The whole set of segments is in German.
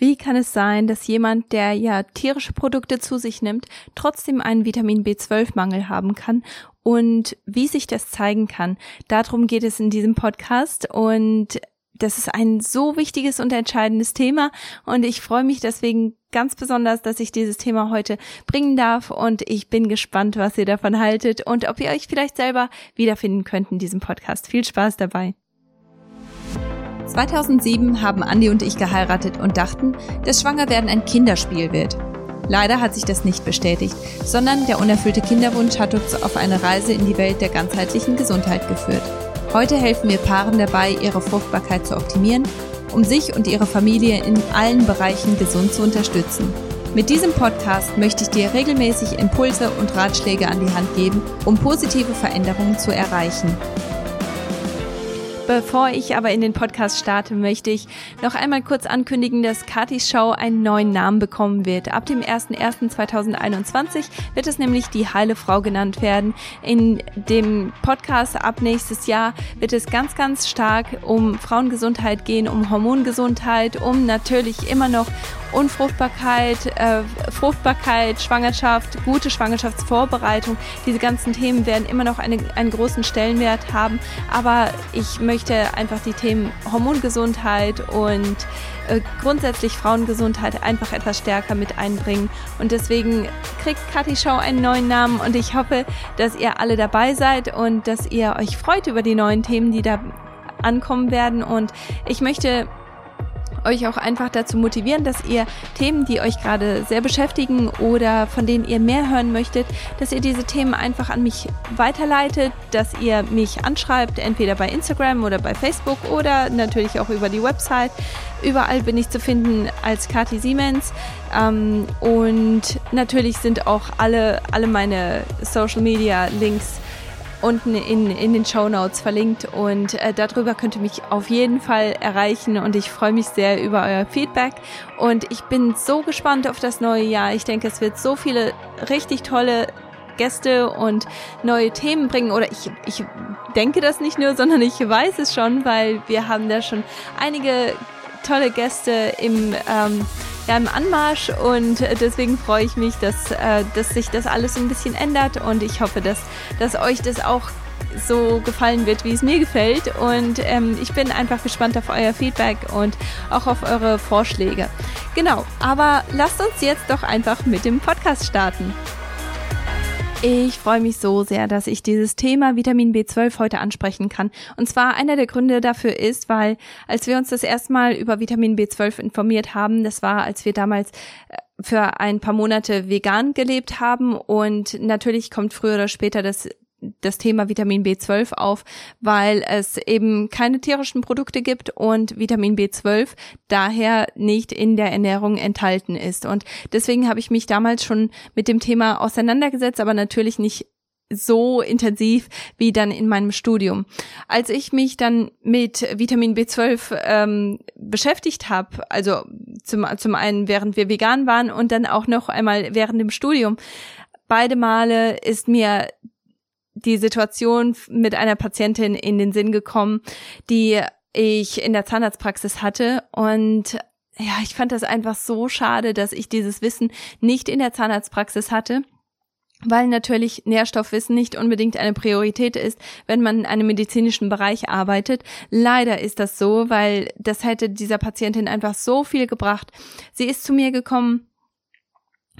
Wie kann es sein, dass jemand, der ja tierische Produkte zu sich nimmt, trotzdem einen Vitamin B12-Mangel haben kann und wie sich das zeigen kann? Darum geht es in diesem Podcast und das ist ein so wichtiges und entscheidendes Thema und ich freue mich deswegen ganz besonders, dass ich dieses Thema heute bringen darf und ich bin gespannt, was ihr davon haltet und ob ihr euch vielleicht selber wiederfinden könnt in diesem Podcast. Viel Spaß dabei. 2007 haben Andi und ich geheiratet und dachten, dass Schwangerwerden ein Kinderspiel wird. Leider hat sich das nicht bestätigt, sondern der unerfüllte Kinderwunsch hat uns auf eine Reise in die Welt der ganzheitlichen Gesundheit geführt. Heute helfen wir Paaren dabei, ihre Fruchtbarkeit zu optimieren, um sich und ihre Familie in allen Bereichen gesund zu unterstützen. Mit diesem Podcast möchte ich dir regelmäßig Impulse und Ratschläge an die Hand geben, um positive Veränderungen zu erreichen. Bevor ich aber in den Podcast starte, möchte ich noch einmal kurz ankündigen, dass Katis Show einen neuen Namen bekommen wird. Ab dem 01.01.2021 wird es nämlich die Heile Frau genannt werden. In dem Podcast ab nächstes Jahr wird es ganz, ganz stark um Frauengesundheit gehen, um Hormongesundheit, um natürlich immer noch Unfruchtbarkeit, äh, Fruchtbarkeit, Schwangerschaft, gute Schwangerschaftsvorbereitung. Diese ganzen Themen werden immer noch eine, einen großen Stellenwert haben. Aber ich möchte einfach die Themen Hormongesundheit und äh, grundsätzlich Frauengesundheit einfach etwas stärker mit einbringen. Und deswegen kriegt Kathi Show einen neuen Namen und ich hoffe, dass ihr alle dabei seid und dass ihr euch freut über die neuen Themen, die da ankommen werden. Und ich möchte euch auch einfach dazu motivieren, dass ihr Themen, die euch gerade sehr beschäftigen oder von denen ihr mehr hören möchtet, dass ihr diese Themen einfach an mich weiterleitet, dass ihr mich anschreibt, entweder bei Instagram oder bei Facebook oder natürlich auch über die Website. Überall bin ich zu finden als Kati Siemens. Ähm, und natürlich sind auch alle, alle meine Social Media Links unten in, in den Show Notes verlinkt. Und äh, darüber könnt ihr mich auf jeden Fall erreichen. Und ich freue mich sehr über euer Feedback. Und ich bin so gespannt auf das neue Jahr. Ich denke, es wird so viele richtig tolle Gäste und neue Themen bringen. Oder ich, ich denke das nicht nur, sondern ich weiß es schon, weil wir haben da schon einige tolle Gäste im ähm, ja, im Anmarsch und deswegen freue ich mich, dass, äh, dass sich das alles ein bisschen ändert und ich hoffe, dass, dass euch das auch so gefallen wird, wie es mir gefällt. Und ähm, ich bin einfach gespannt auf euer Feedback und auch auf eure Vorschläge. Genau, aber lasst uns jetzt doch einfach mit dem Podcast starten. Ich freue mich so sehr, dass ich dieses Thema Vitamin B12 heute ansprechen kann. Und zwar einer der Gründe dafür ist, weil als wir uns das erste Mal über Vitamin B12 informiert haben, das war, als wir damals äh, für ein paar Monate vegan gelebt haben und natürlich kommt früher oder später das das Thema Vitamin B12 auf, weil es eben keine tierischen Produkte gibt und Vitamin B12 daher nicht in der Ernährung enthalten ist. Und deswegen habe ich mich damals schon mit dem Thema auseinandergesetzt, aber natürlich nicht so intensiv wie dann in meinem Studium. Als ich mich dann mit Vitamin B12 ähm, beschäftigt habe, also zum, zum einen während wir vegan waren und dann auch noch einmal während dem Studium, beide Male ist mir die Situation mit einer Patientin in den Sinn gekommen, die ich in der Zahnarztpraxis hatte und ja, ich fand das einfach so schade, dass ich dieses Wissen nicht in der Zahnarztpraxis hatte weil natürlich Nährstoffwissen nicht unbedingt eine Priorität ist, wenn man in einem medizinischen Bereich arbeitet. Leider ist das so, weil das hätte dieser Patientin einfach so viel gebracht. Sie ist zu mir gekommen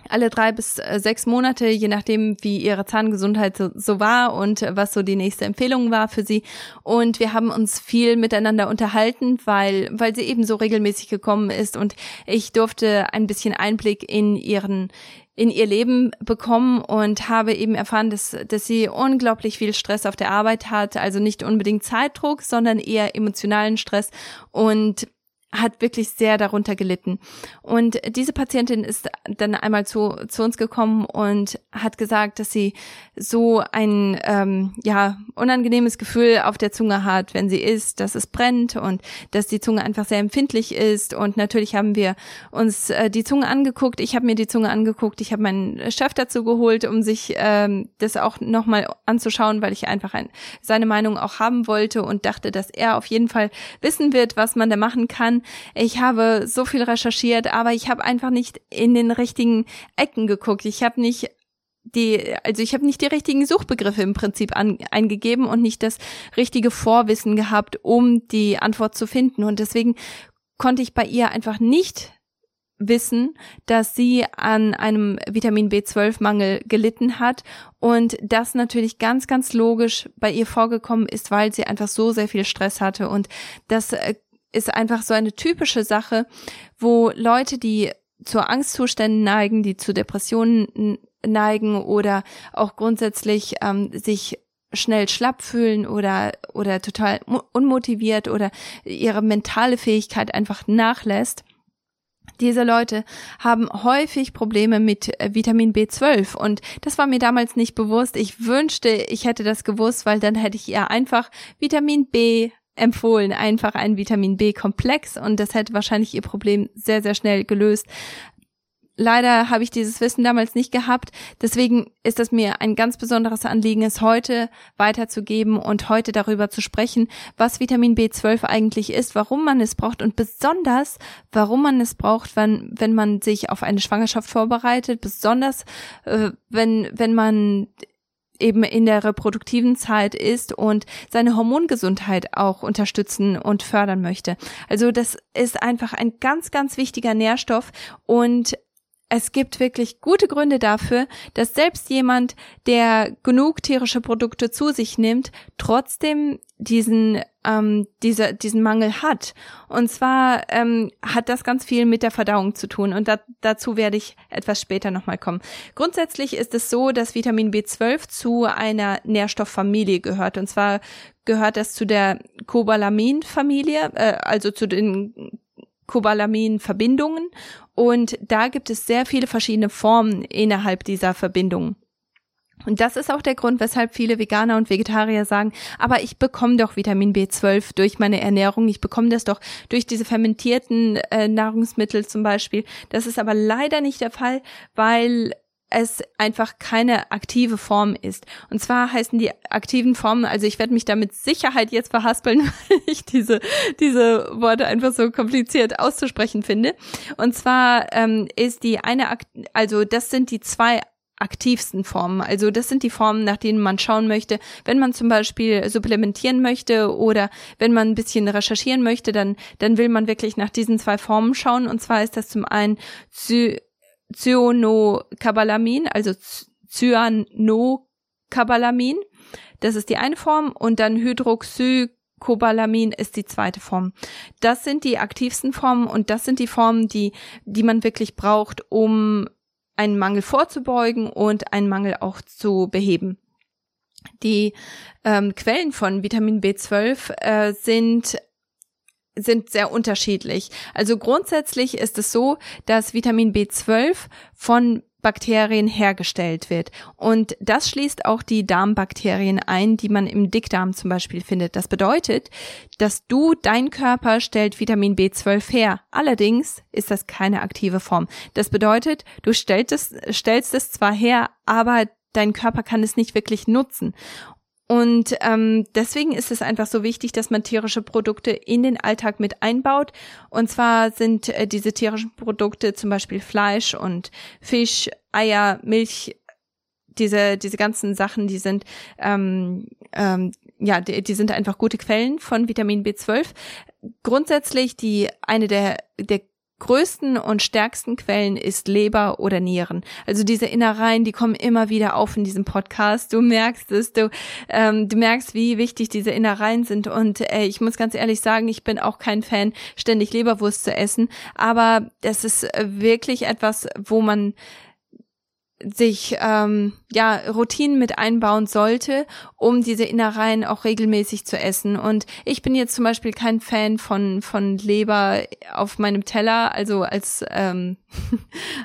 alle drei bis äh, sechs Monate, je nachdem, wie ihre Zahngesundheit so, so, war und was so die nächste Empfehlung war für sie. Und wir haben uns viel miteinander unterhalten, weil, weil sie eben so regelmäßig gekommen ist. Und ich durfte ein bisschen Einblick in ihren, in ihr Leben bekommen und habe eben erfahren, dass, dass sie unglaublich viel Stress auf der Arbeit hat, also nicht unbedingt Zeitdruck, sondern eher emotionalen Stress. Und hat wirklich sehr darunter gelitten. Und diese Patientin ist dann einmal zu, zu uns gekommen und hat gesagt, dass sie so ein ähm, ja unangenehmes Gefühl auf der Zunge hat, wenn sie isst, dass es brennt und dass die Zunge einfach sehr empfindlich ist. Und natürlich haben wir uns äh, die Zunge angeguckt. Ich habe mir die Zunge angeguckt. Ich habe meinen Chef dazu geholt, um sich ähm, das auch nochmal anzuschauen, weil ich einfach ein, seine Meinung auch haben wollte und dachte, dass er auf jeden Fall wissen wird, was man da machen kann. Ich habe so viel recherchiert, aber ich habe einfach nicht in den richtigen Ecken geguckt. Ich habe nicht die, also ich habe nicht die richtigen Suchbegriffe im Prinzip an, eingegeben und nicht das richtige Vorwissen gehabt, um die Antwort zu finden. Und deswegen konnte ich bei ihr einfach nicht wissen, dass sie an einem Vitamin B12-Mangel gelitten hat und das natürlich ganz, ganz logisch bei ihr vorgekommen ist, weil sie einfach so sehr viel Stress hatte und das äh, ist einfach so eine typische Sache, wo Leute, die zur Angstzuständen neigen, die zu Depressionen neigen oder auch grundsätzlich ähm, sich schnell schlapp fühlen oder oder total unmotiviert oder ihre mentale Fähigkeit einfach nachlässt. Diese Leute haben häufig Probleme mit äh, Vitamin B12 und das war mir damals nicht bewusst. Ich wünschte, ich hätte das gewusst, weil dann hätte ich ihr einfach Vitamin B empfohlen, einfach ein Vitamin B-Komplex und das hätte wahrscheinlich ihr Problem sehr, sehr schnell gelöst. Leider habe ich dieses Wissen damals nicht gehabt. Deswegen ist es mir ein ganz besonderes Anliegen, es heute weiterzugeben und heute darüber zu sprechen, was Vitamin B12 eigentlich ist, warum man es braucht und besonders, warum man es braucht, wenn, wenn man sich auf eine Schwangerschaft vorbereitet, besonders äh, wenn, wenn man eben in der reproduktiven Zeit ist und seine Hormongesundheit auch unterstützen und fördern möchte. Also das ist einfach ein ganz, ganz wichtiger Nährstoff und es gibt wirklich gute Gründe dafür, dass selbst jemand, der genug tierische Produkte zu sich nimmt, trotzdem diesen ähm, diese, diesen Mangel hat. Und zwar ähm, hat das ganz viel mit der Verdauung zu tun und da, dazu werde ich etwas später nochmal kommen. Grundsätzlich ist es so, dass Vitamin B12 zu einer Nährstofffamilie gehört und zwar gehört es zu der Cobalamin-Familie, äh, also zu den Cobalamin-Verbindungen und da gibt es sehr viele verschiedene Formen innerhalb dieser Verbindungen. Und das ist auch der Grund, weshalb viele Veganer und Vegetarier sagen, aber ich bekomme doch Vitamin B12 durch meine Ernährung, ich bekomme das doch durch diese fermentierten äh, Nahrungsmittel zum Beispiel. Das ist aber leider nicht der Fall, weil es einfach keine aktive Form ist. Und zwar heißen die aktiven Formen, also ich werde mich da mit Sicherheit jetzt verhaspeln, weil ich diese, diese Worte einfach so kompliziert auszusprechen finde. Und zwar ähm, ist die eine, also das sind die zwei aktivsten Formen. Also das sind die Formen, nach denen man schauen möchte. Wenn man zum Beispiel supplementieren möchte oder wenn man ein bisschen recherchieren möchte, dann, dann will man wirklich nach diesen zwei Formen schauen. Und zwar ist das zum einen Cyanocobalamin, also Cyanocobalamin. Das ist die eine Form und dann Hydroxycobalamin ist die zweite Form. Das sind die aktivsten Formen und das sind die Formen, die, die man wirklich braucht, um einen Mangel vorzubeugen und einen Mangel auch zu beheben. Die ähm, Quellen von Vitamin B12 äh, sind sind sehr unterschiedlich. Also grundsätzlich ist es so, dass Vitamin B12 von Bakterien hergestellt wird. Und das schließt auch die Darmbakterien ein, die man im Dickdarm zum Beispiel findet. Das bedeutet, dass du, dein Körper stellt Vitamin B12 her. Allerdings ist das keine aktive Form. Das bedeutet, du stellst es, stellst es zwar her, aber dein Körper kann es nicht wirklich nutzen. Und ähm, deswegen ist es einfach so wichtig, dass man tierische Produkte in den Alltag mit einbaut. Und zwar sind äh, diese tierischen Produkte zum Beispiel Fleisch und Fisch, Eier, Milch, diese diese ganzen Sachen, die sind ähm, ähm, ja, die, die sind einfach gute Quellen von Vitamin B12. Grundsätzlich die eine der der größten und stärksten Quellen ist Leber oder Nieren. Also diese Innereien, die kommen immer wieder auf in diesem Podcast. Du merkst es, du, ähm, du merkst, wie wichtig diese Innereien sind. Und äh, ich muss ganz ehrlich sagen, ich bin auch kein Fan, ständig Leberwurst zu essen. Aber das ist wirklich etwas, wo man sich ähm, ja Routinen mit einbauen sollte, um diese Innereien auch regelmäßig zu essen. Und ich bin jetzt zum Beispiel kein Fan von von Leber auf meinem Teller, also als ähm,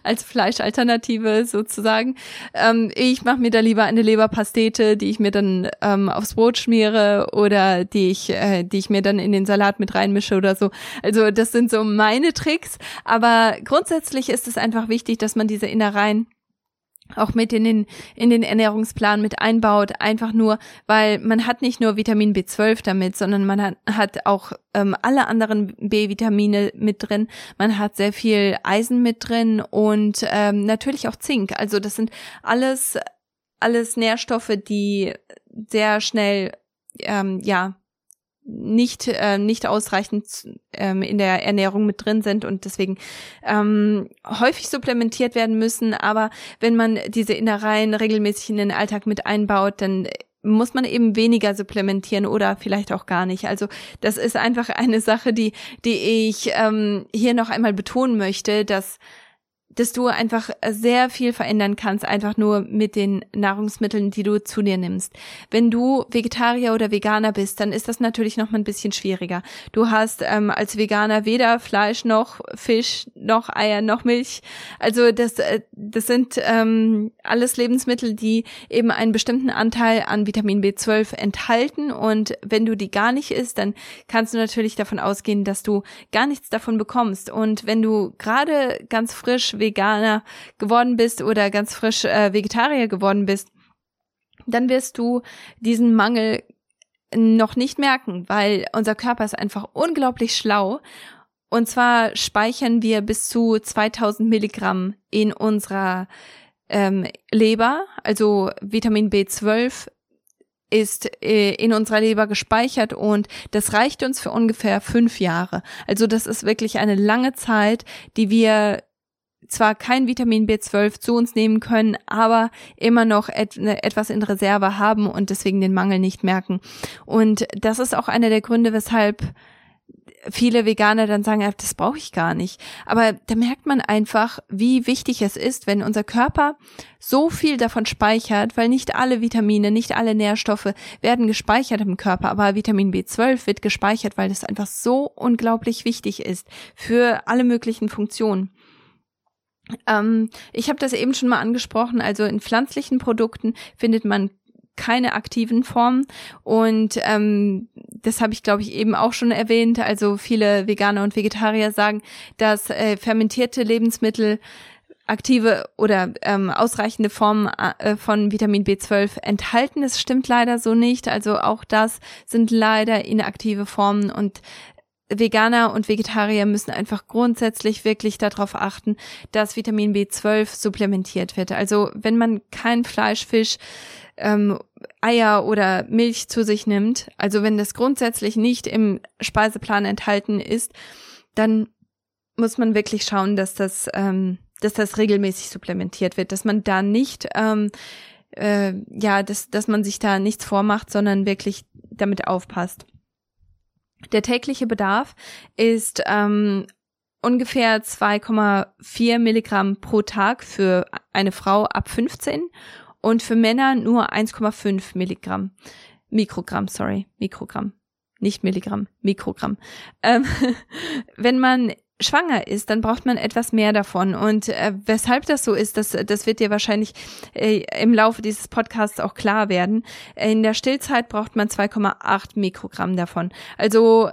als Fleischalternative sozusagen. Ähm, ich mache mir da lieber eine Leberpastete, die ich mir dann ähm, aufs Brot schmiere oder die ich äh, die ich mir dann in den Salat mit reinmische oder so. Also das sind so meine Tricks. Aber grundsätzlich ist es einfach wichtig, dass man diese Innereien auch mit in den, in den Ernährungsplan mit einbaut, einfach nur, weil man hat nicht nur Vitamin B12 damit, sondern man hat, hat auch ähm, alle anderen B-Vitamine mit drin, man hat sehr viel Eisen mit drin und ähm, natürlich auch Zink. Also das sind alles, alles Nährstoffe, die sehr schnell, ähm, ja, nicht äh, nicht ausreichend ähm, in der Ernährung mit drin sind und deswegen ähm, häufig supplementiert werden müssen. Aber wenn man diese Innereien regelmäßig in den Alltag mit einbaut, dann muss man eben weniger supplementieren oder vielleicht auch gar nicht. Also das ist einfach eine Sache, die die ich ähm, hier noch einmal betonen möchte, dass dass du einfach sehr viel verändern kannst, einfach nur mit den Nahrungsmitteln, die du zu dir nimmst. Wenn du Vegetarier oder Veganer bist, dann ist das natürlich noch mal ein bisschen schwieriger. Du hast ähm, als Veganer weder Fleisch noch Fisch noch Eier noch Milch. Also das, äh, das sind ähm, alles Lebensmittel, die eben einen bestimmten Anteil an Vitamin B12 enthalten. Und wenn du die gar nicht isst, dann kannst du natürlich davon ausgehen, dass du gar nichts davon bekommst. Und wenn du gerade ganz frisch Veganer geworden bist oder ganz frisch äh, Vegetarier geworden bist, dann wirst du diesen Mangel noch nicht merken, weil unser Körper ist einfach unglaublich schlau. Und zwar speichern wir bis zu 2000 Milligramm in unserer ähm, Leber, also Vitamin B12 ist äh, in unserer Leber gespeichert und das reicht uns für ungefähr fünf Jahre. Also das ist wirklich eine lange Zeit, die wir zwar kein Vitamin B12 zu uns nehmen können, aber immer noch et ne, etwas in Reserve haben und deswegen den Mangel nicht merken. Und das ist auch einer der Gründe, weshalb viele Veganer dann sagen, das brauche ich gar nicht. Aber da merkt man einfach, wie wichtig es ist, wenn unser Körper so viel davon speichert, weil nicht alle Vitamine, nicht alle Nährstoffe werden gespeichert im Körper, aber Vitamin B12 wird gespeichert, weil das einfach so unglaublich wichtig ist für alle möglichen Funktionen. Ähm, ich habe das eben schon mal angesprochen, also in pflanzlichen Produkten findet man keine aktiven Formen und ähm, das habe ich glaube ich eben auch schon erwähnt. Also viele Veganer und Vegetarier sagen, dass äh, fermentierte Lebensmittel aktive oder ähm, ausreichende Formen äh, von Vitamin B12 enthalten. Das stimmt leider so nicht. Also auch das sind leider inaktive Formen und Veganer und Vegetarier müssen einfach grundsätzlich wirklich darauf achten, dass Vitamin B12 supplementiert wird. Also wenn man kein Fleisch, Fisch, ähm, Eier oder Milch zu sich nimmt, also wenn das grundsätzlich nicht im Speiseplan enthalten ist, dann muss man wirklich schauen, dass das, ähm, dass das regelmäßig supplementiert wird, dass man da nicht, ähm, äh, ja, dass, dass man sich da nichts vormacht, sondern wirklich damit aufpasst. Der tägliche Bedarf ist ähm, ungefähr 2,4 Milligramm pro Tag für eine Frau ab 15 und für Männer nur 1,5 Milligramm. Mikrogramm, sorry, Mikrogramm. Nicht Milligramm, Mikrogramm. Ähm, wenn man schwanger ist, dann braucht man etwas mehr davon. Und äh, weshalb das so ist, das, das wird dir wahrscheinlich äh, im Laufe dieses Podcasts auch klar werden. In der Stillzeit braucht man 2,8 Mikrogramm davon. Also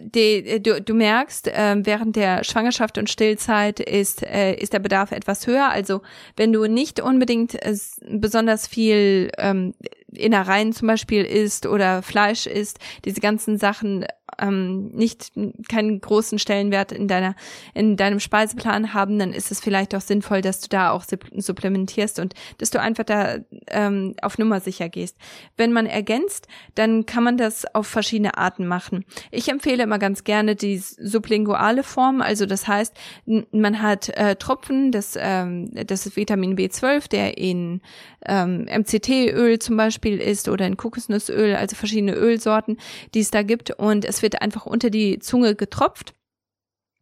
die, du, du merkst, äh, während der Schwangerschaft und Stillzeit ist, äh, ist der Bedarf etwas höher. Also wenn du nicht unbedingt äh, besonders viel ähm, Innereien zum Beispiel isst oder Fleisch isst, diese ganzen Sachen ähm, nicht keinen großen Stellenwert in deiner in deinem Speiseplan haben, dann ist es vielleicht auch sinnvoll, dass du da auch supplementierst und dass du einfach da ähm, auf Nummer sicher gehst. Wenn man ergänzt, dann kann man das auf verschiedene Arten machen. Ich empfehle immer ganz gerne die sublinguale Form, also das heißt, man hat äh, Tropfen, das ähm, das ist Vitamin B12, der in ähm, MCT-Öl zum Beispiel ist oder in Kokosnussöl, also verschiedene Ölsorten, die es da gibt und es wird einfach unter die Zunge getropft.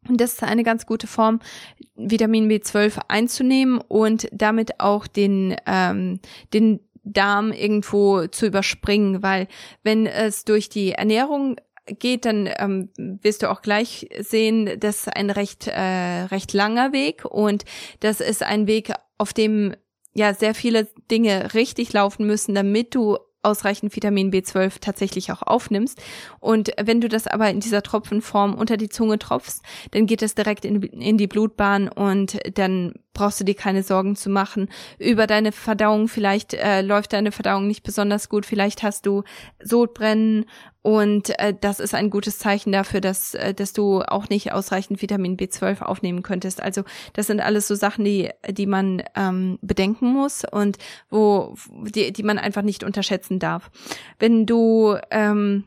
Und das ist eine ganz gute Form, Vitamin B12 einzunehmen und damit auch den, ähm, den Darm irgendwo zu überspringen, weil wenn es durch die Ernährung geht, dann ähm, wirst du auch gleich sehen, das ist ein recht äh, recht langer Weg und das ist ein Weg, auf dem ja sehr viele Dinge richtig laufen müssen, damit du ausreichend Vitamin B12 tatsächlich auch aufnimmst. Und wenn du das aber in dieser Tropfenform unter die Zunge tropfst, dann geht das direkt in, in die Blutbahn und dann brauchst du dir keine Sorgen zu machen über deine Verdauung. Vielleicht äh, läuft deine Verdauung nicht besonders gut, vielleicht hast du Sodbrennen und äh, das ist ein gutes Zeichen dafür, dass, äh, dass du auch nicht ausreichend Vitamin B12 aufnehmen könntest. Also das sind alles so Sachen, die, die man ähm, bedenken muss und wo die, die man einfach nicht unterschätzen darf. Wenn du ähm,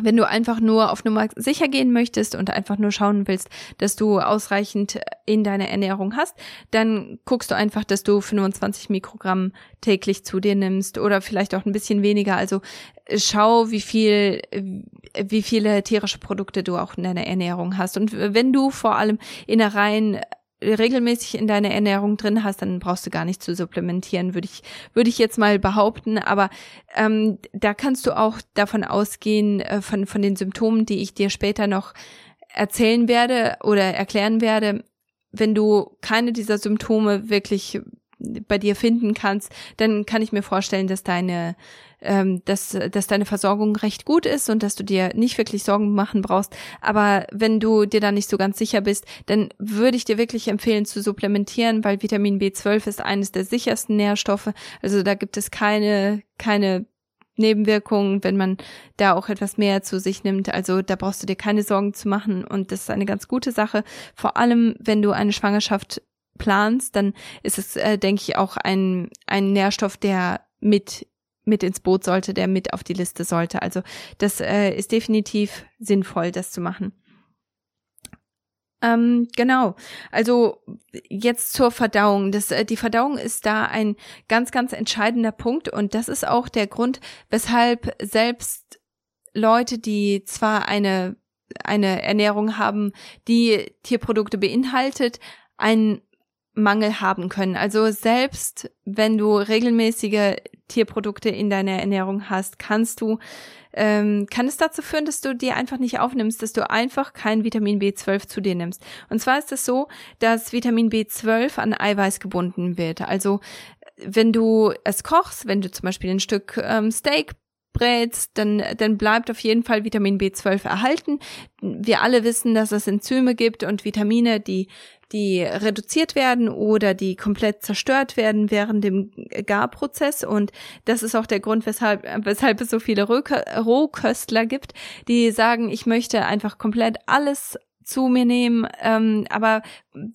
wenn du einfach nur auf Nummer sicher gehen möchtest und einfach nur schauen willst, dass du ausreichend in deiner Ernährung hast, dann guckst du einfach, dass du 25 Mikrogramm täglich zu dir nimmst oder vielleicht auch ein bisschen weniger. Also schau, wie viel, wie viele tierische Produkte du auch in deiner Ernährung hast. Und wenn du vor allem Innereien regelmäßig in deiner Ernährung drin hast, dann brauchst du gar nicht zu supplementieren, würde ich, würde ich jetzt mal behaupten. Aber ähm, da kannst du auch davon ausgehen, äh, von, von den Symptomen, die ich dir später noch erzählen werde oder erklären werde, wenn du keine dieser Symptome wirklich bei dir finden kannst, dann kann ich mir vorstellen, dass deine ähm, dass, dass deine Versorgung recht gut ist und dass du dir nicht wirklich Sorgen machen brauchst. Aber wenn du dir da nicht so ganz sicher bist, dann würde ich dir wirklich empfehlen zu supplementieren, weil Vitamin B12 ist eines der sichersten Nährstoffe. Also da gibt es keine, keine Nebenwirkungen, wenn man da auch etwas mehr zu sich nimmt. Also da brauchst du dir keine Sorgen zu machen und das ist eine ganz gute Sache. Vor allem, wenn du eine Schwangerschaft planst, dann ist es, äh, denke ich, auch ein, ein Nährstoff, der mit mit ins Boot sollte, der mit auf die Liste sollte. Also das äh, ist definitiv sinnvoll, das zu machen. Ähm, genau. Also jetzt zur Verdauung. Das, äh, die Verdauung ist da ein ganz, ganz entscheidender Punkt und das ist auch der Grund, weshalb selbst Leute, die zwar eine eine Ernährung haben, die Tierprodukte beinhaltet, einen Mangel haben können. Also selbst wenn du regelmäßige Tierprodukte in deiner Ernährung hast, kannst du ähm, kann es dazu führen, dass du dir einfach nicht aufnimmst, dass du einfach kein Vitamin B12 zu dir nimmst. Und zwar ist es so, dass Vitamin B12 an Eiweiß gebunden wird. Also wenn du es kochst, wenn du zum Beispiel ein Stück ähm, Steak brätst, dann, dann bleibt auf jeden Fall Vitamin B12 erhalten. Wir alle wissen, dass es Enzyme gibt und Vitamine, die die reduziert werden oder die komplett zerstört werden während dem Garprozess. Und das ist auch der Grund, weshalb, weshalb es so viele Rohköstler gibt, die sagen, ich möchte einfach komplett alles zu mir nehmen. Ähm, aber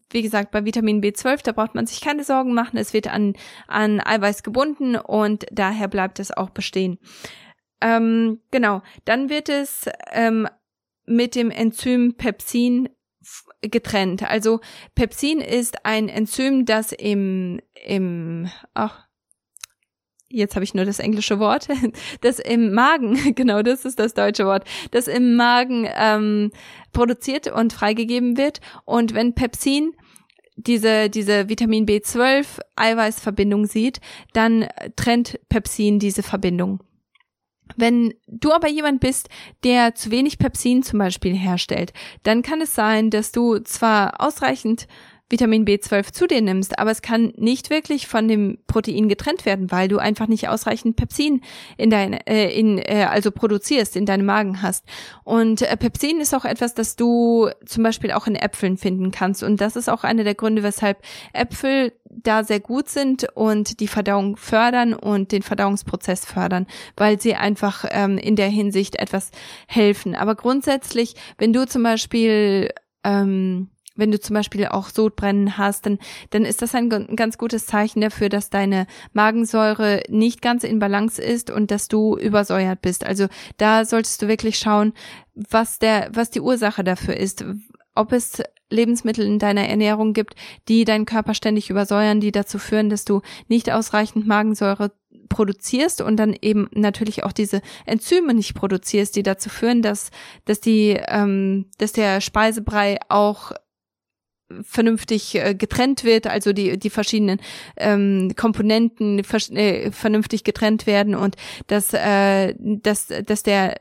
wie gesagt, bei Vitamin B12, da braucht man sich keine Sorgen machen. Es wird an, an Eiweiß gebunden und daher bleibt es auch bestehen. Ähm, genau, dann wird es ähm, mit dem Enzym Pepsin getrennt. Also Pepsin ist ein Enzym, das im, im, ach, jetzt habe ich nur das englische Wort, das im Magen, genau das ist das deutsche Wort, das im Magen ähm, produziert und freigegeben wird. Und wenn Pepsin diese, diese Vitamin B12 Eiweißverbindung sieht, dann trennt Pepsin diese Verbindung. Wenn du aber jemand bist, der zu wenig Pepsin zum Beispiel herstellt, dann kann es sein, dass du zwar ausreichend Vitamin B12 zu dir nimmst, aber es kann nicht wirklich von dem Protein getrennt werden, weil du einfach nicht ausreichend Pepsin in dein, äh, in, äh, also produzierst, in deinem Magen hast. Und äh, Pepsin ist auch etwas, das du zum Beispiel auch in Äpfeln finden kannst. Und das ist auch einer der Gründe, weshalb Äpfel da sehr gut sind und die Verdauung fördern und den Verdauungsprozess fördern, weil sie einfach ähm, in der Hinsicht etwas helfen. Aber grundsätzlich, wenn du zum Beispiel ähm, wenn du zum Beispiel auch Sodbrennen hast, dann, dann ist das ein ganz gutes Zeichen dafür, dass deine Magensäure nicht ganz in Balance ist und dass du übersäuert bist. Also da solltest du wirklich schauen, was der, was die Ursache dafür ist. Ob es Lebensmittel in deiner Ernährung gibt, die deinen Körper ständig übersäuern, die dazu führen, dass du nicht ausreichend Magensäure produzierst und dann eben natürlich auch diese Enzyme nicht produzierst, die dazu führen, dass dass die ähm, dass der Speisebrei auch vernünftig äh, getrennt wird, also die die verschiedenen ähm, Komponenten äh, vernünftig getrennt werden und dass äh, dass dass der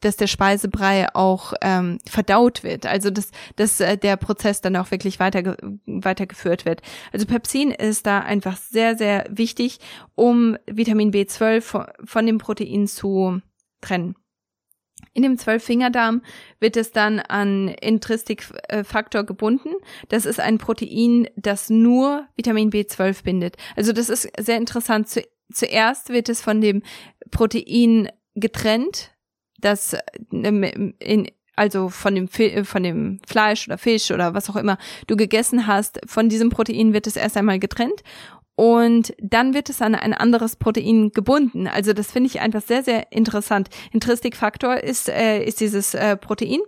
dass der Speisebrei auch ähm, verdaut wird, also dass, dass äh, der Prozess dann auch wirklich weiter, weitergeführt wird. Also Pepsin ist da einfach sehr, sehr wichtig, um Vitamin B12 von, von dem Protein zu trennen. In dem Zwölffingerdarm wird es dann an Intrinsikfaktor gebunden. Das ist ein Protein, das nur Vitamin B12 bindet. Also das ist sehr interessant. Zuerst wird es von dem Protein getrennt, das ähm, in, also von dem, von dem Fleisch oder Fisch oder was auch immer du gegessen hast, von diesem Protein wird es erst einmal getrennt und dann wird es an ein anderes Protein gebunden. Also das finde ich einfach sehr, sehr interessant. Intristikfaktor ist, äh, ist dieses äh, Protein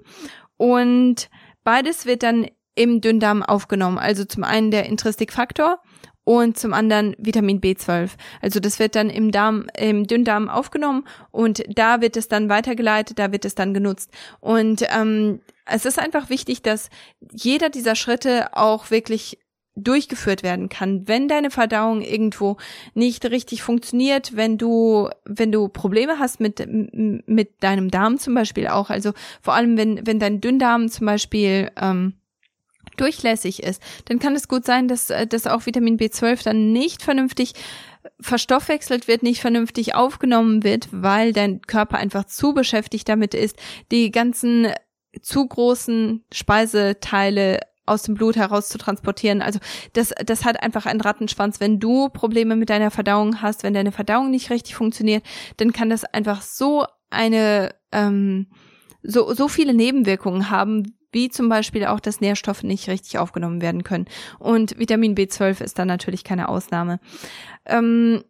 und beides wird dann im Dünndarm aufgenommen. Also zum einen der Intristikfaktor und zum anderen Vitamin B12. Also das wird dann im Darm, im Dünndarm aufgenommen und da wird es dann weitergeleitet, da wird es dann genutzt. Und ähm, es ist einfach wichtig, dass jeder dieser Schritte auch wirklich durchgeführt werden kann. Wenn deine Verdauung irgendwo nicht richtig funktioniert, wenn du, wenn du Probleme hast mit, mit deinem Darm zum Beispiel auch, also vor allem wenn, wenn dein Dünndarm zum Beispiel ähm, durchlässig ist, dann kann es gut sein, dass, dass auch Vitamin B12 dann nicht vernünftig verstoffwechselt wird, nicht vernünftig aufgenommen wird, weil dein Körper einfach zu beschäftigt damit ist, die ganzen zu großen Speiseteile aus dem Blut heraus zu transportieren. Also das, das hat einfach einen Rattenschwanz. Wenn du Probleme mit deiner Verdauung hast, wenn deine Verdauung nicht richtig funktioniert, dann kann das einfach so eine ähm, so, so viele Nebenwirkungen haben, wie zum Beispiel auch, dass Nährstoffe nicht richtig aufgenommen werden können. Und Vitamin B12 ist dann natürlich keine Ausnahme. Ähm,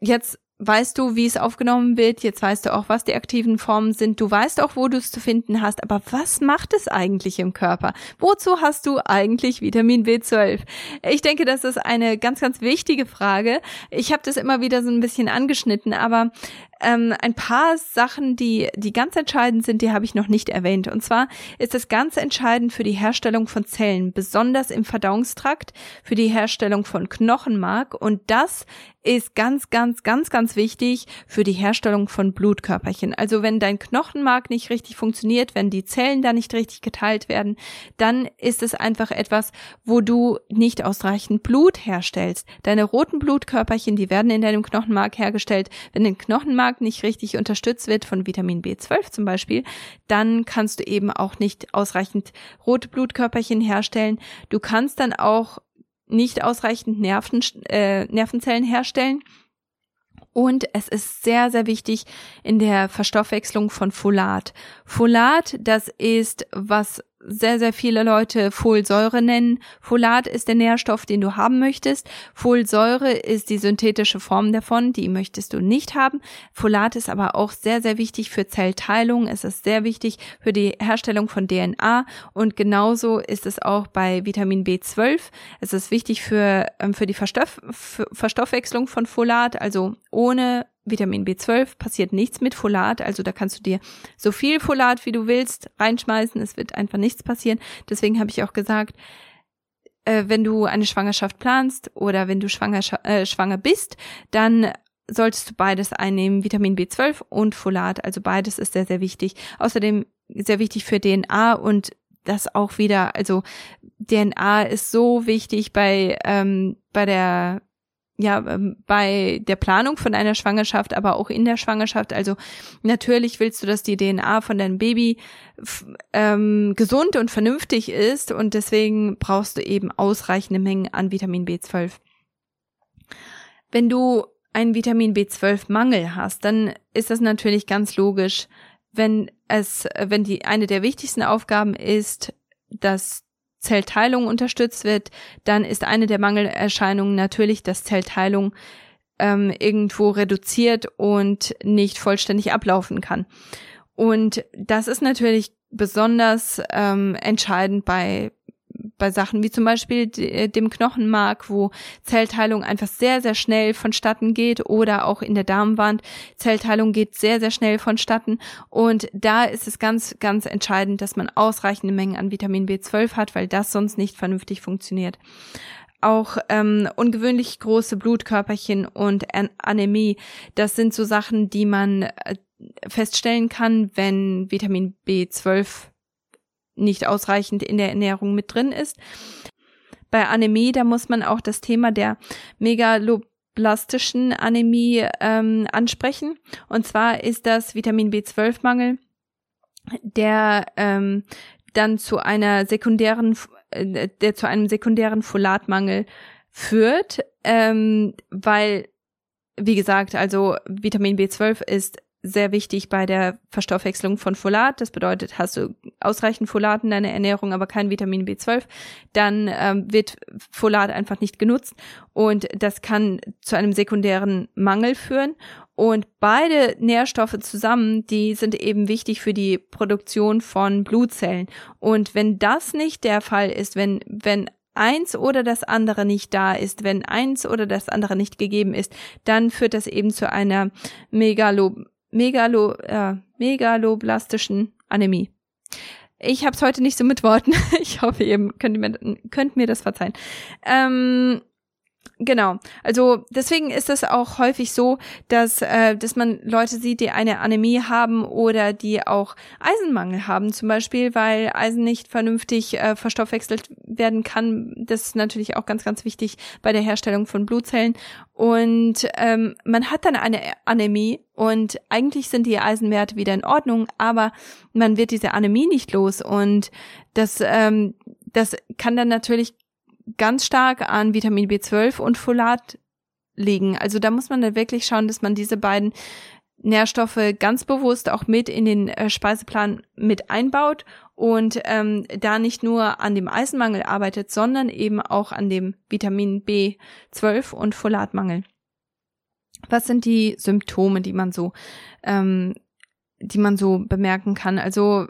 jetzt weißt du, wie es aufgenommen wird, jetzt weißt du auch, was die aktiven Formen sind, du weißt auch, wo du es zu finden hast, aber was macht es eigentlich im Körper? Wozu hast du eigentlich Vitamin B12? Ich denke, das ist eine ganz, ganz wichtige Frage. Ich habe das immer wieder so ein bisschen angeschnitten, aber ähm, ein paar Sachen, die, die ganz entscheidend sind, die habe ich noch nicht erwähnt. Und zwar ist es ganz entscheidend für die Herstellung von Zellen, besonders im Verdauungstrakt, für die Herstellung von Knochenmark. Und das ist ganz, ganz, ganz, ganz wichtig für die Herstellung von Blutkörperchen. Also wenn dein Knochenmark nicht richtig funktioniert, wenn die Zellen da nicht richtig geteilt werden, dann ist es einfach etwas, wo du nicht ausreichend Blut herstellst. Deine roten Blutkörperchen, die werden in deinem Knochenmark hergestellt. Wenn dein Knochenmark Knochenmark nicht richtig unterstützt wird von Vitamin B12 zum Beispiel, dann kannst du eben auch nicht ausreichend rote Blutkörperchen herstellen. Du kannst dann auch nicht ausreichend Nerven, äh, Nervenzellen herstellen. Und es ist sehr, sehr wichtig in der Verstoffwechslung von Folat. Folat, das ist, was sehr, sehr viele Leute Folsäure nennen. Folat ist der Nährstoff, den du haben möchtest. Folsäure ist die synthetische Form davon, die möchtest du nicht haben. Folat ist aber auch sehr, sehr wichtig für Zellteilung. Es ist sehr wichtig für die Herstellung von DNA und genauso ist es auch bei Vitamin B12. Es ist wichtig für, ähm, für die Verstoff, für Verstoffwechslung von Folat, also ohne Vitamin B12 passiert nichts mit Folat, also da kannst du dir so viel Folat wie du willst reinschmeißen, es wird einfach nichts passieren. Deswegen habe ich auch gesagt, äh, wenn du eine Schwangerschaft planst oder wenn du schwanger, äh, schwanger bist, dann solltest du beides einnehmen, Vitamin B12 und Folat, also beides ist sehr, sehr wichtig. Außerdem sehr wichtig für DNA und das auch wieder, also DNA ist so wichtig bei, ähm, bei der ja, ähm, bei der Planung von einer Schwangerschaft, aber auch in der Schwangerschaft. Also natürlich willst du, dass die DNA von deinem Baby ähm, gesund und vernünftig ist und deswegen brauchst du eben ausreichende Mengen an Vitamin B12. Wenn du einen Vitamin B12-Mangel hast, dann ist das natürlich ganz logisch, wenn es, wenn die eine der wichtigsten Aufgaben ist, dass Zellteilung unterstützt wird, dann ist eine der Mangelerscheinungen natürlich, dass Zellteilung ähm, irgendwo reduziert und nicht vollständig ablaufen kann. Und das ist natürlich besonders ähm, entscheidend bei bei Sachen wie zum Beispiel dem Knochenmark, wo Zellteilung einfach sehr, sehr schnell vonstatten geht oder auch in der Darmwand. Zellteilung geht sehr, sehr schnell vonstatten. Und da ist es ganz, ganz entscheidend, dass man ausreichende Mengen an Vitamin B12 hat, weil das sonst nicht vernünftig funktioniert auch ähm, ungewöhnlich große Blutkörperchen und Anämie. Das sind so Sachen, die man, feststellen kann, wenn Vitamin B12 nicht ausreichend in der Ernährung mit drin ist. Bei Anämie, da muss man auch das Thema der megaloblastischen Anämie ähm, ansprechen. Und zwar ist das Vitamin B12-Mangel, der ähm, dann zu einer sekundären, äh, der zu einem sekundären Folatmangel führt, ähm, weil, wie gesagt, also Vitamin B12 ist sehr wichtig bei der Verstoffwechslung von Folat. Das bedeutet, hast du ausreichend Folat in deiner Ernährung, aber kein Vitamin B12, dann ähm, wird Folat einfach nicht genutzt und das kann zu einem sekundären Mangel führen. Und beide Nährstoffe zusammen, die sind eben wichtig für die Produktion von Blutzellen. Und wenn das nicht der Fall ist, wenn, wenn eins oder das andere nicht da ist, wenn eins oder das andere nicht gegeben ist, dann führt das eben zu einer Megalo Megalo, äh, megaloblastischen Anämie. Ich habe es heute nicht so mit Worten. Ich hoffe, ihr könnt mir, könnt mir das verzeihen. Ähm, Genau. Also deswegen ist es auch häufig so, dass, äh, dass man Leute sieht, die eine Anämie haben oder die auch Eisenmangel haben, zum Beispiel, weil Eisen nicht vernünftig äh, verstoffwechselt werden kann. Das ist natürlich auch ganz, ganz wichtig bei der Herstellung von Blutzellen. Und ähm, man hat dann eine Anämie und eigentlich sind die Eisenwerte wieder in Ordnung, aber man wird diese Anämie nicht los und das ähm, das kann dann natürlich ganz stark an Vitamin B12 und Folat liegen. Also da muss man dann wirklich schauen, dass man diese beiden Nährstoffe ganz bewusst auch mit in den äh, Speiseplan mit einbaut und ähm, da nicht nur an dem Eisenmangel arbeitet, sondern eben auch an dem Vitamin B12 und Folatmangel. Was sind die Symptome, die man so, ähm, die man so bemerken kann? Also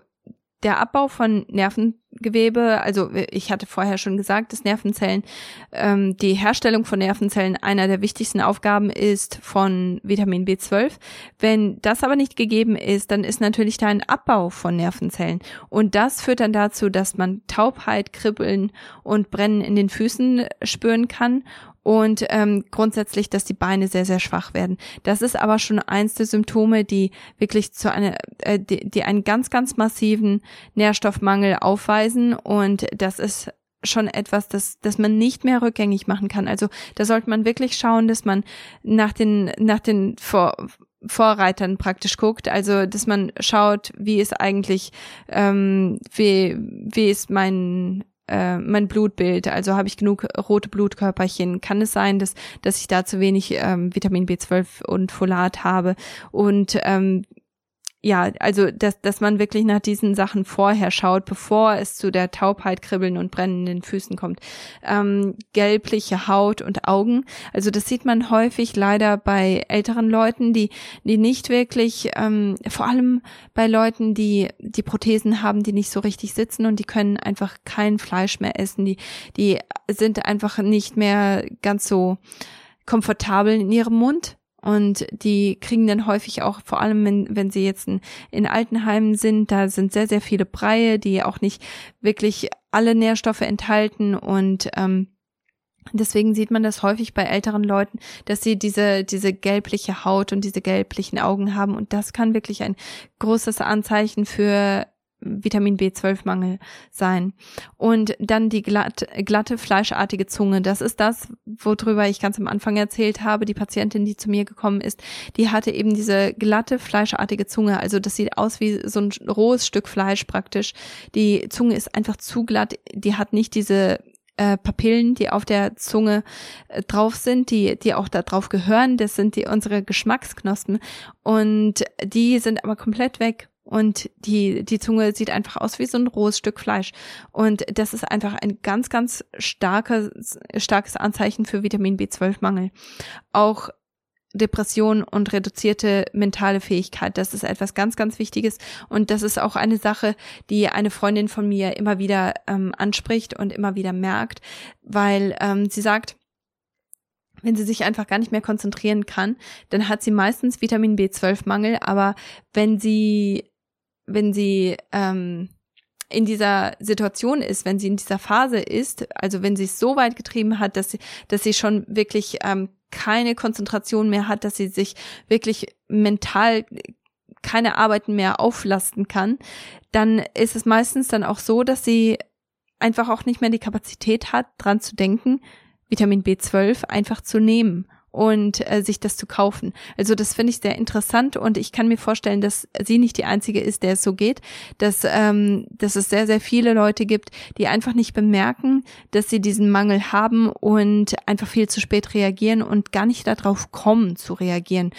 der Abbau von Nervengewebe, also ich hatte vorher schon gesagt, dass Nervenzellen, ähm, die Herstellung von Nervenzellen einer der wichtigsten Aufgaben ist von Vitamin B12. Wenn das aber nicht gegeben ist, dann ist natürlich da ein Abbau von Nervenzellen. Und das führt dann dazu, dass man Taubheit, Kribbeln und Brennen in den Füßen spüren kann und ähm, grundsätzlich, dass die Beine sehr, sehr schwach werden. Das ist aber schon eins der Symptome, die wirklich zu einer, äh, die, die einen ganz, ganz massiven Nährstoffmangel aufweisen und das ist schon etwas, das, das man nicht mehr rückgängig machen kann. Also da sollte man wirklich schauen, dass man nach den, nach den Vor Vorreitern praktisch guckt, also dass man schaut, wie ist eigentlich, ähm, wie, wie ist mein äh, mein Blutbild, also habe ich genug rote Blutkörperchen, kann es sein, dass, dass ich da zu wenig ähm, Vitamin B12 und Folat habe? Und ähm, ja, also dass, dass man wirklich nach diesen Sachen vorher schaut, bevor es zu der Taubheit, Kribbeln und brennenden Füßen kommt. Ähm, gelbliche Haut und Augen, also das sieht man häufig leider bei älteren Leuten, die die nicht wirklich, ähm, vor allem bei Leuten, die die Prothesen haben, die nicht so richtig sitzen und die können einfach kein Fleisch mehr essen, die die sind einfach nicht mehr ganz so komfortabel in ihrem Mund und die kriegen dann häufig auch, vor allem wenn, wenn sie jetzt in, in Altenheimen sind, da sind sehr, sehr viele Breie, die auch nicht wirklich alle Nährstoffe enthalten und ähm, Deswegen sieht man das häufig bei älteren Leuten, dass sie diese, diese gelbliche Haut und diese gelblichen Augen haben. Und das kann wirklich ein großes Anzeichen für Vitamin B12-Mangel sein. Und dann die glatt, glatte, fleischartige Zunge. Das ist das, worüber ich ganz am Anfang erzählt habe. Die Patientin, die zu mir gekommen ist, die hatte eben diese glatte, fleischartige Zunge. Also das sieht aus wie so ein rohes Stück Fleisch praktisch. Die Zunge ist einfach zu glatt. Die hat nicht diese äh, Papillen, die auf der Zunge äh, drauf sind, die, die auch da drauf gehören. Das sind die unsere Geschmacksknospen. Und die sind aber komplett weg und die, die Zunge sieht einfach aus wie so ein rohes Stück Fleisch. Und das ist einfach ein ganz, ganz starkes, starkes Anzeichen für Vitamin B12-Mangel. Auch Depression und reduzierte mentale Fähigkeit. Das ist etwas ganz, ganz Wichtiges. Und das ist auch eine Sache, die eine Freundin von mir immer wieder ähm, anspricht und immer wieder merkt, weil ähm, sie sagt, wenn sie sich einfach gar nicht mehr konzentrieren kann, dann hat sie meistens Vitamin B12-Mangel, aber wenn sie wenn sie ähm, in dieser Situation ist, wenn sie in dieser Phase ist, also wenn sie es so weit getrieben hat, dass sie, dass sie schon wirklich ähm, keine Konzentration mehr hat, dass sie sich wirklich mental keine Arbeiten mehr auflasten kann, dann ist es meistens dann auch so, dass sie einfach auch nicht mehr die Kapazität hat, dran zu denken, Vitamin B12 einfach zu nehmen und äh, sich das zu kaufen. Also das finde ich sehr interessant und ich kann mir vorstellen, dass sie nicht die einzige ist, der es so geht, dass, ähm, dass es sehr, sehr viele Leute gibt, die einfach nicht bemerken, dass sie diesen Mangel haben und einfach viel zu spät reagieren und gar nicht darauf kommen zu reagieren.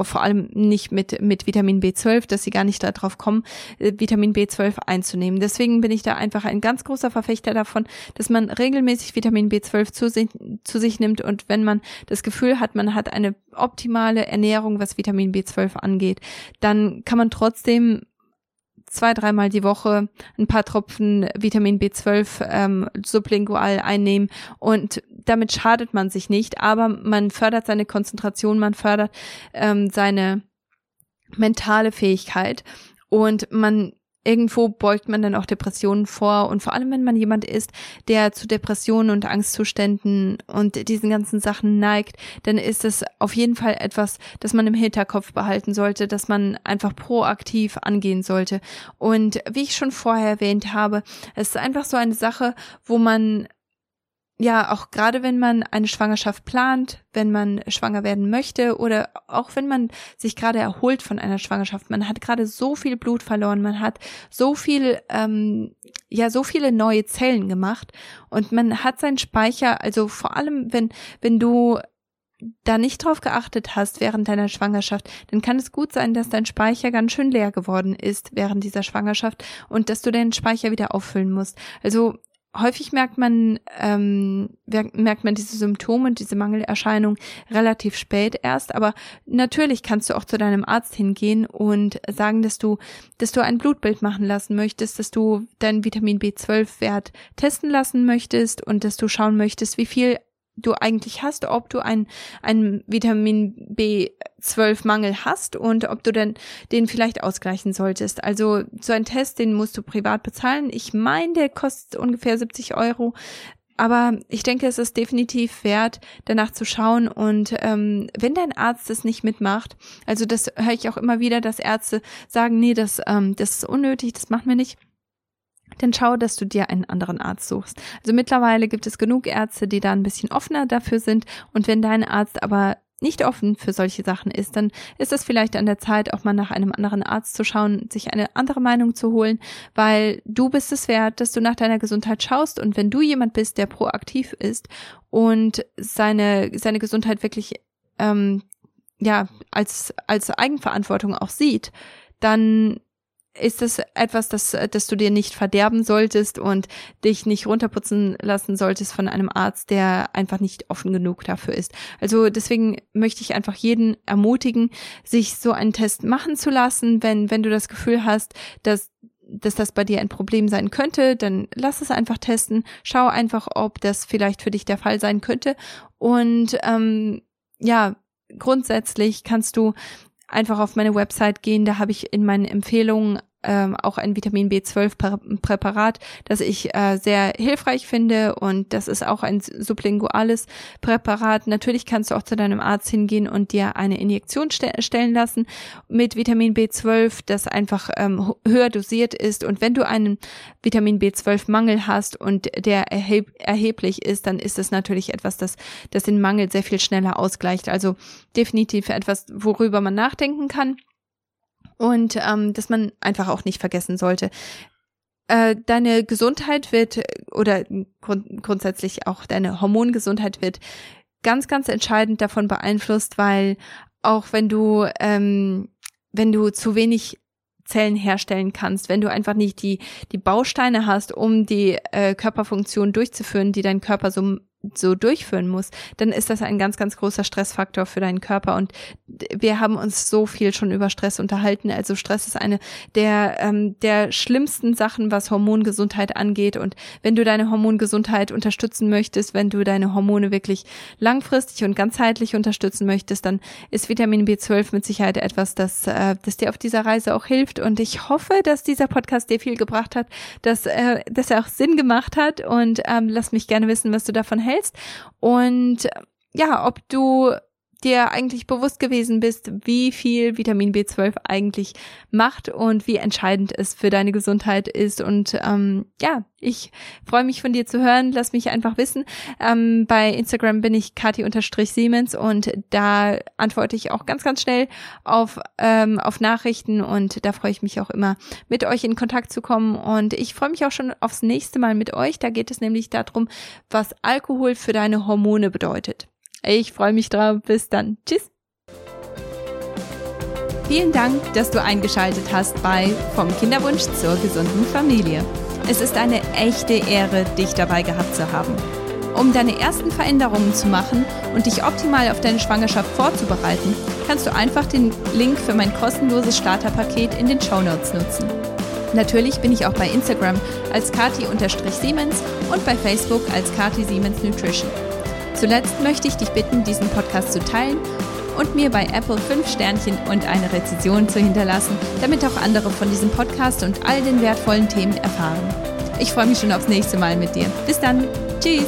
Vor allem nicht mit, mit Vitamin B12, dass sie gar nicht darauf kommen, äh, Vitamin B12 einzunehmen. Deswegen bin ich da einfach ein ganz großer Verfechter davon, dass man regelmäßig Vitamin B12 zu sich, zu sich nimmt und wenn man das Gefühl Hat, man hat eine optimale Ernährung, was Vitamin B12 angeht, dann kann man trotzdem zwei, dreimal die Woche ein paar Tropfen Vitamin B12 ähm, sublingual einnehmen und damit schadet man sich nicht, aber man fördert seine Konzentration, man fördert ähm, seine mentale Fähigkeit und man irgendwo beugt man dann auch Depressionen vor und vor allem, wenn man jemand ist, der zu Depressionen und Angstzuständen und diesen ganzen Sachen neigt, dann ist es auf jeden Fall etwas, das man im Hinterkopf behalten sollte, dass man einfach proaktiv angehen sollte. Und wie ich schon vorher erwähnt habe, es ist einfach so eine Sache, wo man ja, auch gerade wenn man eine Schwangerschaft plant, wenn man schwanger werden möchte oder auch wenn man sich gerade erholt von einer Schwangerschaft, man hat gerade so viel Blut verloren, man hat so viel, ähm, ja, so viele neue Zellen gemacht und man hat seinen Speicher, also vor allem, wenn, wenn du da nicht drauf geachtet hast während deiner Schwangerschaft, dann kann es gut sein, dass dein Speicher ganz schön leer geworden ist während dieser Schwangerschaft und dass du deinen Speicher wieder auffüllen musst. Also häufig merkt man, ähm, merkt man diese Symptome, diese Mangelerscheinung relativ spät erst, aber natürlich kannst du auch zu deinem Arzt hingehen und sagen, dass du, dass du ein Blutbild machen lassen möchtest, dass du deinen Vitamin B12-Wert testen lassen möchtest und dass du schauen möchtest, wie viel du eigentlich hast, ob du ein, ein Vitamin B12 Mangel hast und ob du denn den vielleicht ausgleichen solltest. Also so ein Test, den musst du privat bezahlen. Ich meine, der kostet ungefähr 70 Euro. Aber ich denke, es ist definitiv wert, danach zu schauen. Und ähm, wenn dein Arzt es nicht mitmacht, also das höre ich auch immer wieder, dass Ärzte sagen, nee, das, ähm, das ist unnötig, das machen wir nicht dann schau, dass du dir einen anderen Arzt suchst. Also mittlerweile gibt es genug Ärzte, die da ein bisschen offener dafür sind. Und wenn dein Arzt aber nicht offen für solche Sachen ist, dann ist es vielleicht an der Zeit, auch mal nach einem anderen Arzt zu schauen, sich eine andere Meinung zu holen, weil du bist es wert, dass du nach deiner Gesundheit schaust und wenn du jemand bist, der proaktiv ist und seine, seine Gesundheit wirklich, ähm, ja, als, als Eigenverantwortung auch sieht, dann ist es etwas, das, das du dir nicht verderben solltest und dich nicht runterputzen lassen solltest von einem Arzt, der einfach nicht offen genug dafür ist. Also deswegen möchte ich einfach jeden ermutigen, sich so einen Test machen zu lassen, wenn, wenn du das Gefühl hast, dass dass das bei dir ein Problem sein könnte, dann lass es einfach testen. Schau einfach, ob das vielleicht für dich der Fall sein könnte. Und ähm, ja, grundsätzlich kannst du einfach auf meine Website gehen. Da habe ich in meinen Empfehlungen ähm, auch ein Vitamin B12-Präparat, das ich äh, sehr hilfreich finde und das ist auch ein sublinguales Präparat. Natürlich kannst du auch zu deinem Arzt hingehen und dir eine Injektion ste stellen lassen mit Vitamin B12, das einfach ähm, höher dosiert ist und wenn du einen Vitamin B12-Mangel hast und der erheb erheblich ist, dann ist es natürlich etwas, das, das den Mangel sehr viel schneller ausgleicht. Also definitiv etwas, worüber man nachdenken kann und ähm, dass man einfach auch nicht vergessen sollte. Äh, deine Gesundheit wird oder grund grundsätzlich auch deine Hormongesundheit wird ganz, ganz entscheidend davon beeinflusst, weil auch wenn du ähm, wenn du zu wenig Zellen herstellen kannst, wenn du einfach nicht die die Bausteine hast, um die äh, Körperfunktion durchzuführen, die dein Körper so so durchführen muss, dann ist das ein ganz, ganz großer Stressfaktor für deinen Körper. Und wir haben uns so viel schon über Stress unterhalten. Also Stress ist eine der, ähm, der schlimmsten Sachen, was Hormongesundheit angeht. Und wenn du deine Hormongesundheit unterstützen möchtest, wenn du deine Hormone wirklich langfristig und ganzheitlich unterstützen möchtest, dann ist Vitamin B12 mit Sicherheit etwas, das, äh, das dir auf dieser Reise auch hilft. Und ich hoffe, dass dieser Podcast dir viel gebracht hat, dass, äh, dass er auch Sinn gemacht hat. Und ähm, lass mich gerne wissen, was du davon hältst hältst. Und ja, ob du dir eigentlich bewusst gewesen bist, wie viel Vitamin B12 eigentlich macht und wie entscheidend es für deine Gesundheit ist. Und ähm, ja, ich freue mich von dir zu hören. Lass mich einfach wissen. Ähm, bei Instagram bin ich kati-siemens und da antworte ich auch ganz, ganz schnell auf, ähm, auf Nachrichten und da freue ich mich auch immer, mit euch in Kontakt zu kommen. Und ich freue mich auch schon aufs nächste Mal mit euch. Da geht es nämlich darum, was Alkohol für deine Hormone bedeutet. Ich freue mich drauf. Bis dann. Tschüss. Vielen Dank, dass du eingeschaltet hast bei Vom Kinderwunsch zur gesunden Familie. Es ist eine echte Ehre, dich dabei gehabt zu haben. Um deine ersten Veränderungen zu machen und dich optimal auf deine Schwangerschaft vorzubereiten, kannst du einfach den Link für mein kostenloses Starterpaket in den Show Notes nutzen. Natürlich bin ich auch bei Instagram als kati-siemens und bei Facebook als kati siemens nutrition. Zuletzt möchte ich dich bitten, diesen Podcast zu teilen und mir bei Apple 5 Sternchen und eine Rezension zu hinterlassen, damit auch andere von diesem Podcast und all den wertvollen Themen erfahren. Ich freue mich schon aufs nächste Mal mit dir. Bis dann. Tschüss.